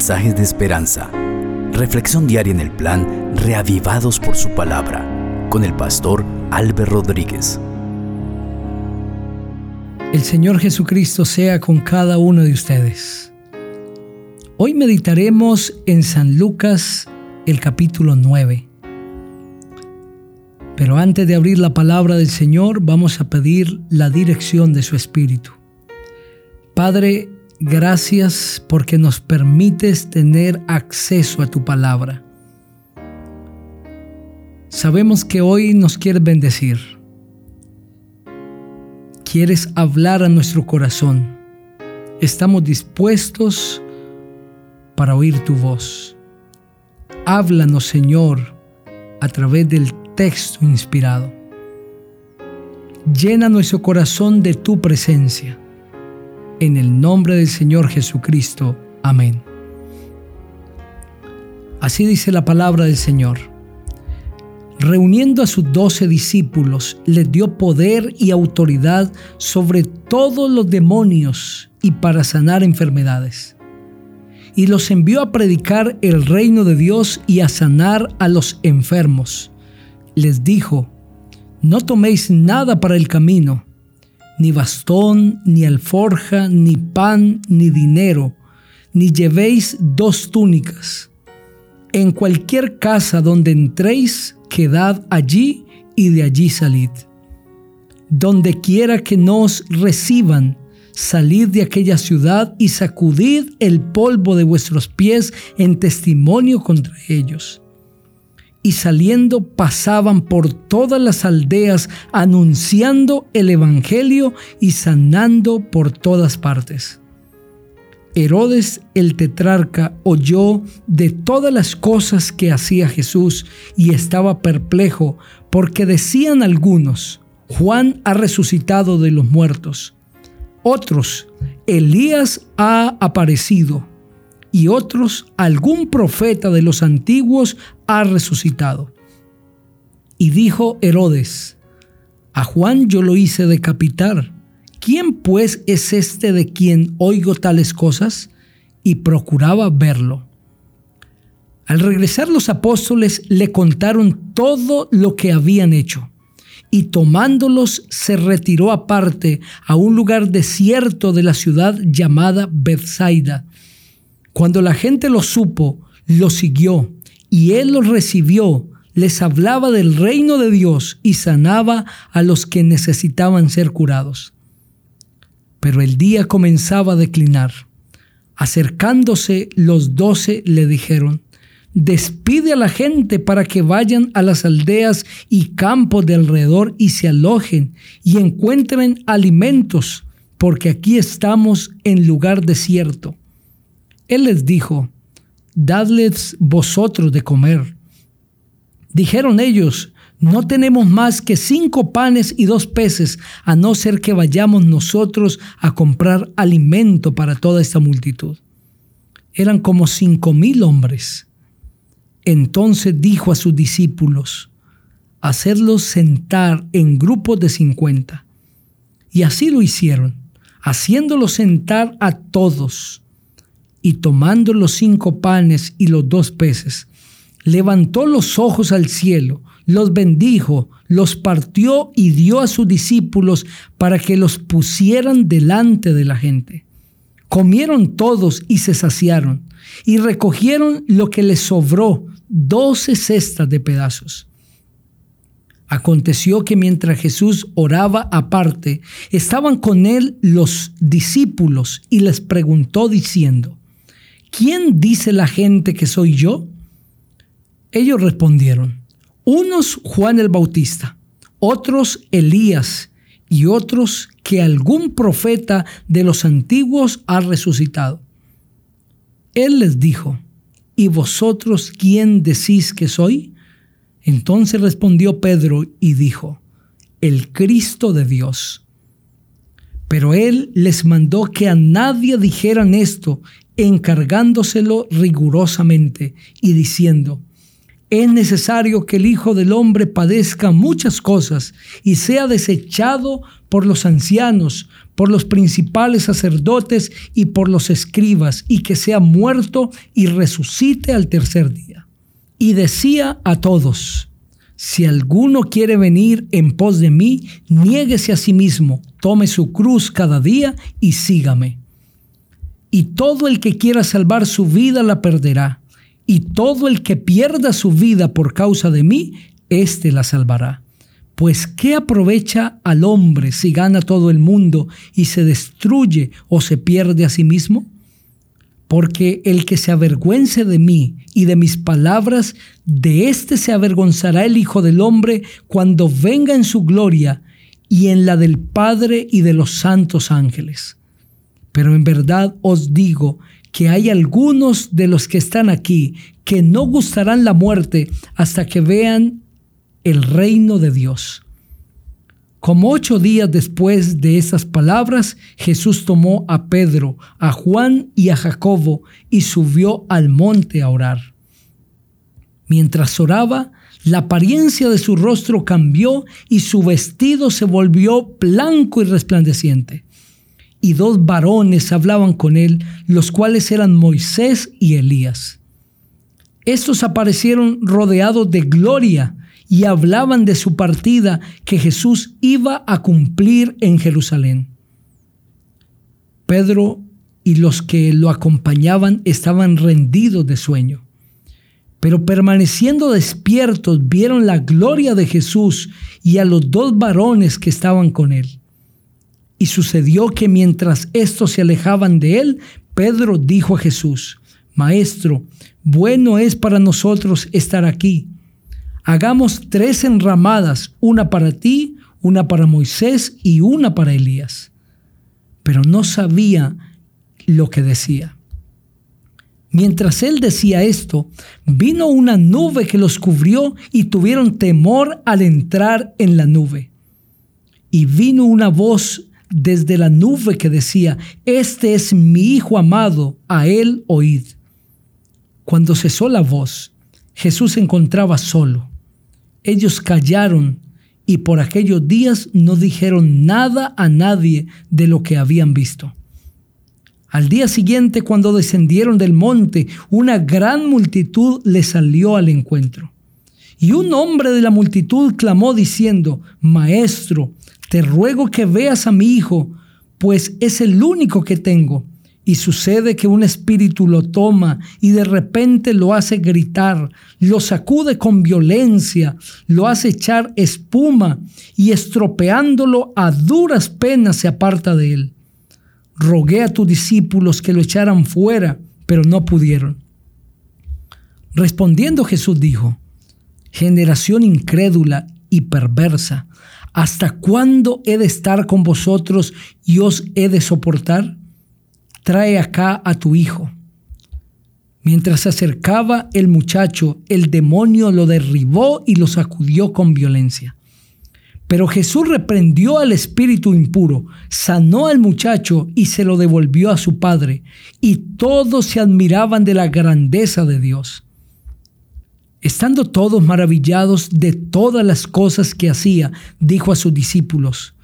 mensajes de esperanza. Reflexión diaria en el plan Reavivados por su palabra con el pastor Álvaro Rodríguez. El Señor Jesucristo sea con cada uno de ustedes. Hoy meditaremos en San Lucas el capítulo 9. Pero antes de abrir la palabra del Señor, vamos a pedir la dirección de su Espíritu. Padre, gracias porque nos permites tener acceso a tu palabra. Sabemos que hoy nos quieres bendecir. Quieres hablar a nuestro corazón. Estamos dispuestos para oír tu voz. Háblanos, Señor, a través del texto inspirado. Llena nuestro corazón de tu presencia en el nombre del Señor Jesucristo. Amén. Así dice la palabra del Señor. Reuniendo a sus doce discípulos, les dio poder y autoridad sobre todos los demonios y para sanar enfermedades. Y los envió a predicar el reino de Dios y a sanar a los enfermos. Les dijo, no toméis nada para el camino ni bastón, ni alforja, ni pan, ni dinero, ni llevéis dos túnicas. En cualquier casa donde entréis, quedad allí y de allí salid. Donde quiera que nos reciban, salid de aquella ciudad y sacudid el polvo de vuestros pies en testimonio contra ellos y saliendo pasaban por todas las aldeas anunciando el Evangelio y sanando por todas partes. Herodes el tetrarca oyó de todas las cosas que hacía Jesús y estaba perplejo porque decían algunos, Juan ha resucitado de los muertos. Otros, Elías ha aparecido y otros, algún profeta de los antiguos ha resucitado. Y dijo Herodes, a Juan yo lo hice decapitar. ¿Quién pues es este de quien oigo tales cosas? Y procuraba verlo. Al regresar los apóstoles le contaron todo lo que habían hecho, y tomándolos se retiró aparte a un lugar desierto de la ciudad llamada Bethsaida cuando la gente lo supo, lo siguió y él los recibió, les hablaba del reino de Dios y sanaba a los que necesitaban ser curados. Pero el día comenzaba a declinar. Acercándose los doce le dijeron, despide a la gente para que vayan a las aldeas y campos de alrededor y se alojen y encuentren alimentos, porque aquí estamos en lugar desierto. Él les dijo, dadles vosotros de comer. Dijeron ellos, no tenemos más que cinco panes y dos peces, a no ser que vayamos nosotros a comprar alimento para toda esta multitud. Eran como cinco mil hombres. Entonces dijo a sus discípulos, hacerlos sentar en grupos de cincuenta. Y así lo hicieron, haciéndolos sentar a todos y tomando los cinco panes y los dos peces, levantó los ojos al cielo, los bendijo, los partió y dio a sus discípulos para que los pusieran delante de la gente. Comieron todos y se saciaron, y recogieron lo que les sobró, doce cestas de pedazos. Aconteció que mientras Jesús oraba aparte, estaban con él los discípulos y les preguntó diciendo, ¿quién dice la gente que soy yo? Ellos respondieron, unos Juan el Bautista, otros Elías y otros que algún profeta de los antiguos ha resucitado. Él les dijo, ¿y vosotros quién decís que soy? Entonces respondió Pedro y dijo, el Cristo de Dios. Pero él les mandó que a nadie dijeran esto encargándoselo rigurosamente y diciendo, es necesario que el Hijo del Hombre padezca muchas cosas y sea desechado por los ancianos, por los principales sacerdotes y por los escribas, y que sea muerto y resucite al tercer día. Y decía a todos, si alguno quiere venir en pos de mí, niéguese a sí mismo, tome su cruz cada día y sígame. Y todo el que quiera salvar su vida la perderá y todo el que pierda su vida por causa de mí, éste la salvará. Pues ¿qué aprovecha al hombre si gana todo el mundo y se destruye o se pierde a sí mismo? Porque el que se avergüence de mí y de mis palabras, de éste se avergonzará el Hijo del Hombre cuando venga en su gloria y en la del Padre y de los santos ángeles. Pero en verdad os digo que hay algunos de los que están aquí que no gustarán la muerte hasta que vean el reino de Dios. Como ocho días después de esas palabras, Jesús tomó a Pedro, a Juan y a Jacobo y subió al monte a orar. Mientras oraba, la apariencia de su rostro cambió y su vestido se volvió blanco y resplandeciente y dos varones hablaban con él, los cuales eran Moisés y Elías. Estos aparecieron rodeados de gloria y hablaban de su partida que Jesús iba a cumplir en Jerusalén. Pedro y los que lo acompañaban estaban rendidos de sueño, pero permaneciendo despiertos vieron la gloria de Jesús y a los dos varones que estaban con él. Y sucedió que mientras estos se alejaban de él, Pedro dijo a Jesús, Maestro, bueno es para nosotros estar aquí. Hagamos tres enramadas, una para ti, una para Moisés y una para Elías. Pero no sabía lo que decía. Mientras él decía esto, vino una nube que los cubrió y tuvieron temor al entrar en la nube. Y vino una voz desde la nube que decía, Este es mi Hijo amado, a él oíd. Cuando cesó la voz, Jesús se encontraba solo. Ellos callaron y por aquellos días no dijeron nada a nadie de lo que habían visto. Al día siguiente, cuando descendieron del monte, una gran multitud le salió al encuentro. Y un hombre de la multitud clamó diciendo, Maestro, te ruego que veas a mi hijo, pues es el único que tengo. Y sucede que un espíritu lo toma y de repente lo hace gritar, lo sacude con violencia, lo hace echar espuma y estropeándolo a duras penas se aparta de él. Rogué a tus discípulos que lo echaran fuera, pero no pudieron. Respondiendo Jesús dijo, generación incrédula y perversa, ¿Hasta cuándo he de estar con vosotros y os he de soportar? Trae acá a tu hijo. Mientras se acercaba el muchacho, el demonio lo derribó y lo sacudió con violencia. Pero Jesús reprendió al espíritu impuro, sanó al muchacho y se lo devolvió a su padre, y todos se admiraban de la grandeza de Dios. Estando todos maravillados de todas las cosas que hacía, dijo a sus discípulos,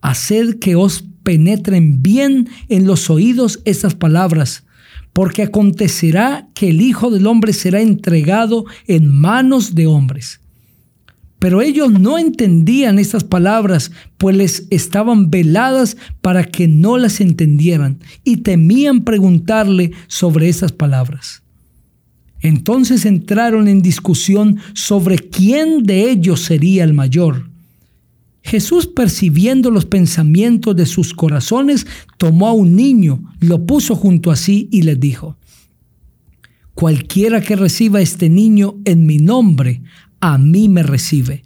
Haced que os penetren bien en los oídos estas palabras, porque acontecerá que el Hijo del Hombre será entregado en manos de hombres. Pero ellos no entendían estas palabras, pues les estaban veladas para que no las entendieran, y temían preguntarle sobre esas palabras. Entonces entraron en discusión sobre quién de ellos sería el mayor. Jesús, percibiendo los pensamientos de sus corazones, tomó a un niño, lo puso junto a sí y les dijo, Cualquiera que reciba este niño en mi nombre, a mí me recibe.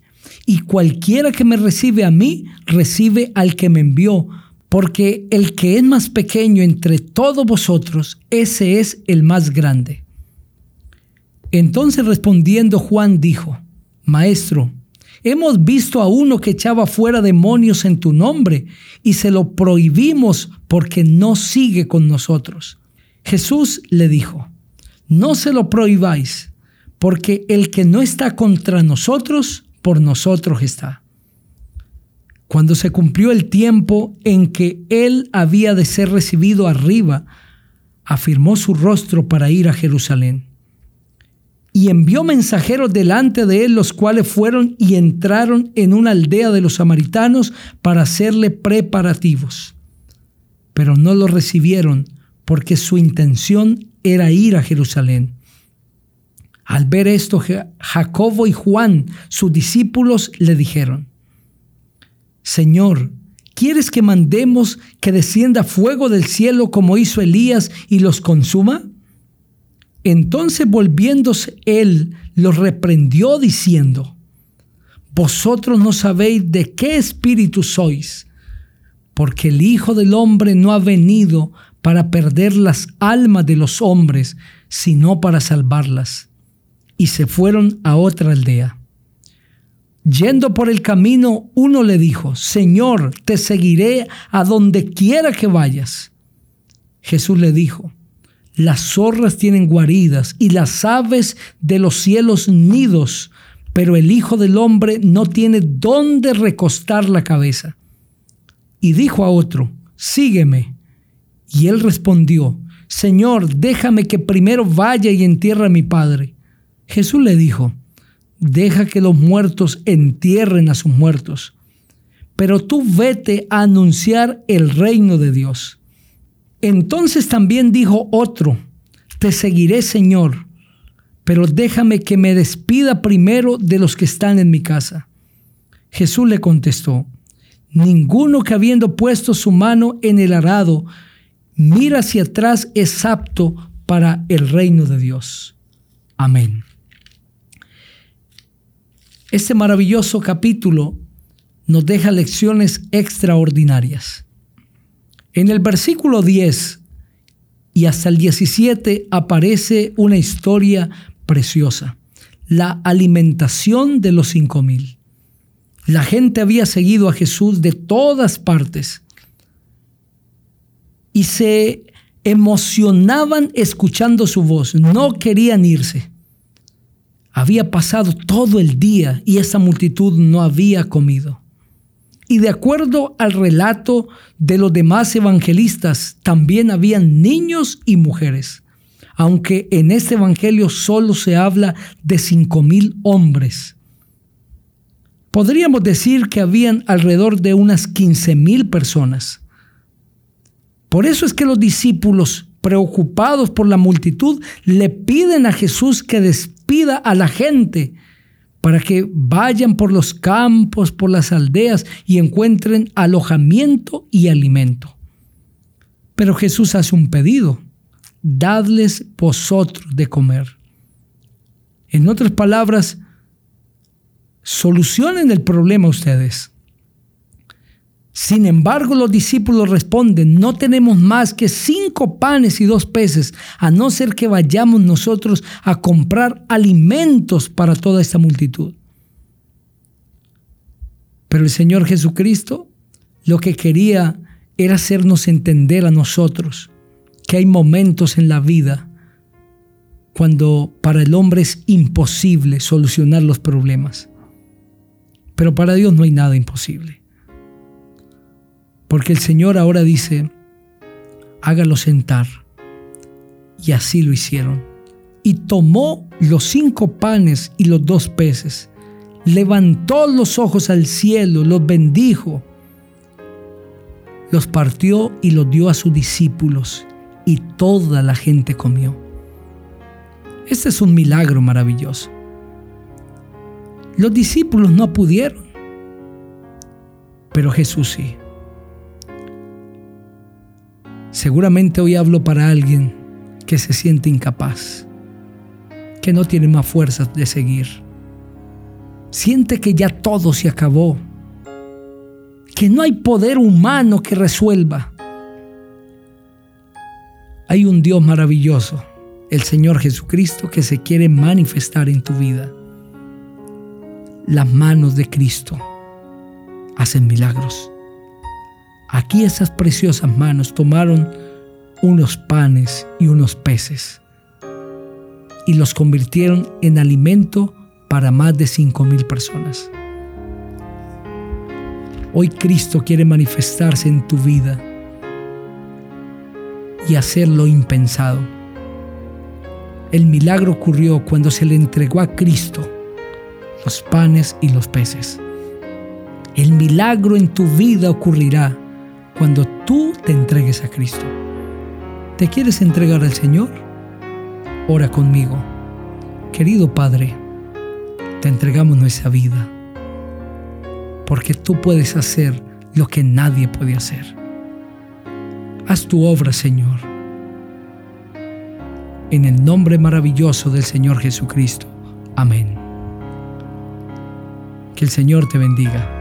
Y cualquiera que me recibe a mí, recibe al que me envió, porque el que es más pequeño entre todos vosotros, ese es el más grande. Entonces respondiendo Juan dijo, Maestro, hemos visto a uno que echaba fuera demonios en tu nombre y se lo prohibimos porque no sigue con nosotros. Jesús le dijo, no se lo prohibáis porque el que no está contra nosotros, por nosotros está. Cuando se cumplió el tiempo en que él había de ser recibido arriba, afirmó su rostro para ir a Jerusalén. Y envió mensajeros delante de él, los cuales fueron y entraron en una aldea de los samaritanos para hacerle preparativos. Pero no lo recibieron porque su intención era ir a Jerusalén. Al ver esto, Jacobo y Juan, sus discípulos, le dijeron, Señor, ¿quieres que mandemos que descienda fuego del cielo como hizo Elías y los consuma? Entonces volviéndose él, los reprendió diciendo, Vosotros no sabéis de qué espíritu sois, porque el Hijo del Hombre no ha venido para perder las almas de los hombres, sino para salvarlas. Y se fueron a otra aldea. Yendo por el camino, uno le dijo, Señor, te seguiré a donde quiera que vayas. Jesús le dijo, las zorras tienen guaridas y las aves de los cielos nidos, pero el Hijo del Hombre no tiene dónde recostar la cabeza. Y dijo a otro, sígueme. Y él respondió, Señor, déjame que primero vaya y entierre a mi Padre. Jesús le dijo, deja que los muertos entierren a sus muertos, pero tú vete a anunciar el reino de Dios. Entonces también dijo otro, te seguiré Señor, pero déjame que me despida primero de los que están en mi casa. Jesús le contestó, ninguno que habiendo puesto su mano en el arado, mira hacia atrás es apto para el reino de Dios. Amén. Este maravilloso capítulo nos deja lecciones extraordinarias. En el versículo 10 y hasta el 17 aparece una historia preciosa, la alimentación de los cinco mil. La gente había seguido a Jesús de todas partes y se emocionaban escuchando su voz, no querían irse. Había pasado todo el día y esa multitud no había comido. Y de acuerdo al relato de los demás evangelistas, también habían niños y mujeres, aunque en este evangelio solo se habla de cinco mil hombres. Podríamos decir que habían alrededor de unas quince mil personas. Por eso es que los discípulos, preocupados por la multitud, le piden a Jesús que pida a la gente para que vayan por los campos, por las aldeas y encuentren alojamiento y alimento. Pero Jesús hace un pedido, dadles vosotros de comer. En otras palabras, solucionen el problema ustedes. Sin embargo, los discípulos responden, no tenemos más que cinco panes y dos peces, a no ser que vayamos nosotros a comprar alimentos para toda esta multitud. Pero el Señor Jesucristo lo que quería era hacernos entender a nosotros que hay momentos en la vida cuando para el hombre es imposible solucionar los problemas. Pero para Dios no hay nada imposible. Porque el Señor ahora dice, hágalo sentar. Y así lo hicieron. Y tomó los cinco panes y los dos peces, levantó los ojos al cielo, los bendijo, los partió y los dio a sus discípulos, y toda la gente comió. Este es un milagro maravilloso. Los discípulos no pudieron, pero Jesús sí. Seguramente hoy hablo para alguien que se siente incapaz, que no tiene más fuerzas de seguir. Siente que ya todo se acabó, que no hay poder humano que resuelva. Hay un Dios maravilloso, el Señor Jesucristo, que se quiere manifestar en tu vida. Las manos de Cristo hacen milagros. Aquí esas preciosas manos tomaron unos panes y unos peces. y los convirtieron en alimento para más de cinco mil personas. Hoy Cristo quiere manifestarse en tu vida y hacer lo impensado. El milagro ocurrió cuando se le entregó a Cristo los panes y los peces. El milagro en tu vida ocurrirá cuando tú te entregues a Cristo. ¿Te quieres entregar al Señor? Ora conmigo. Querido Padre, te entregamos nuestra vida, porque tú puedes hacer lo que nadie puede hacer. Haz tu obra, Señor. En el nombre maravilloso del Señor Jesucristo. Amén. Que el Señor te bendiga.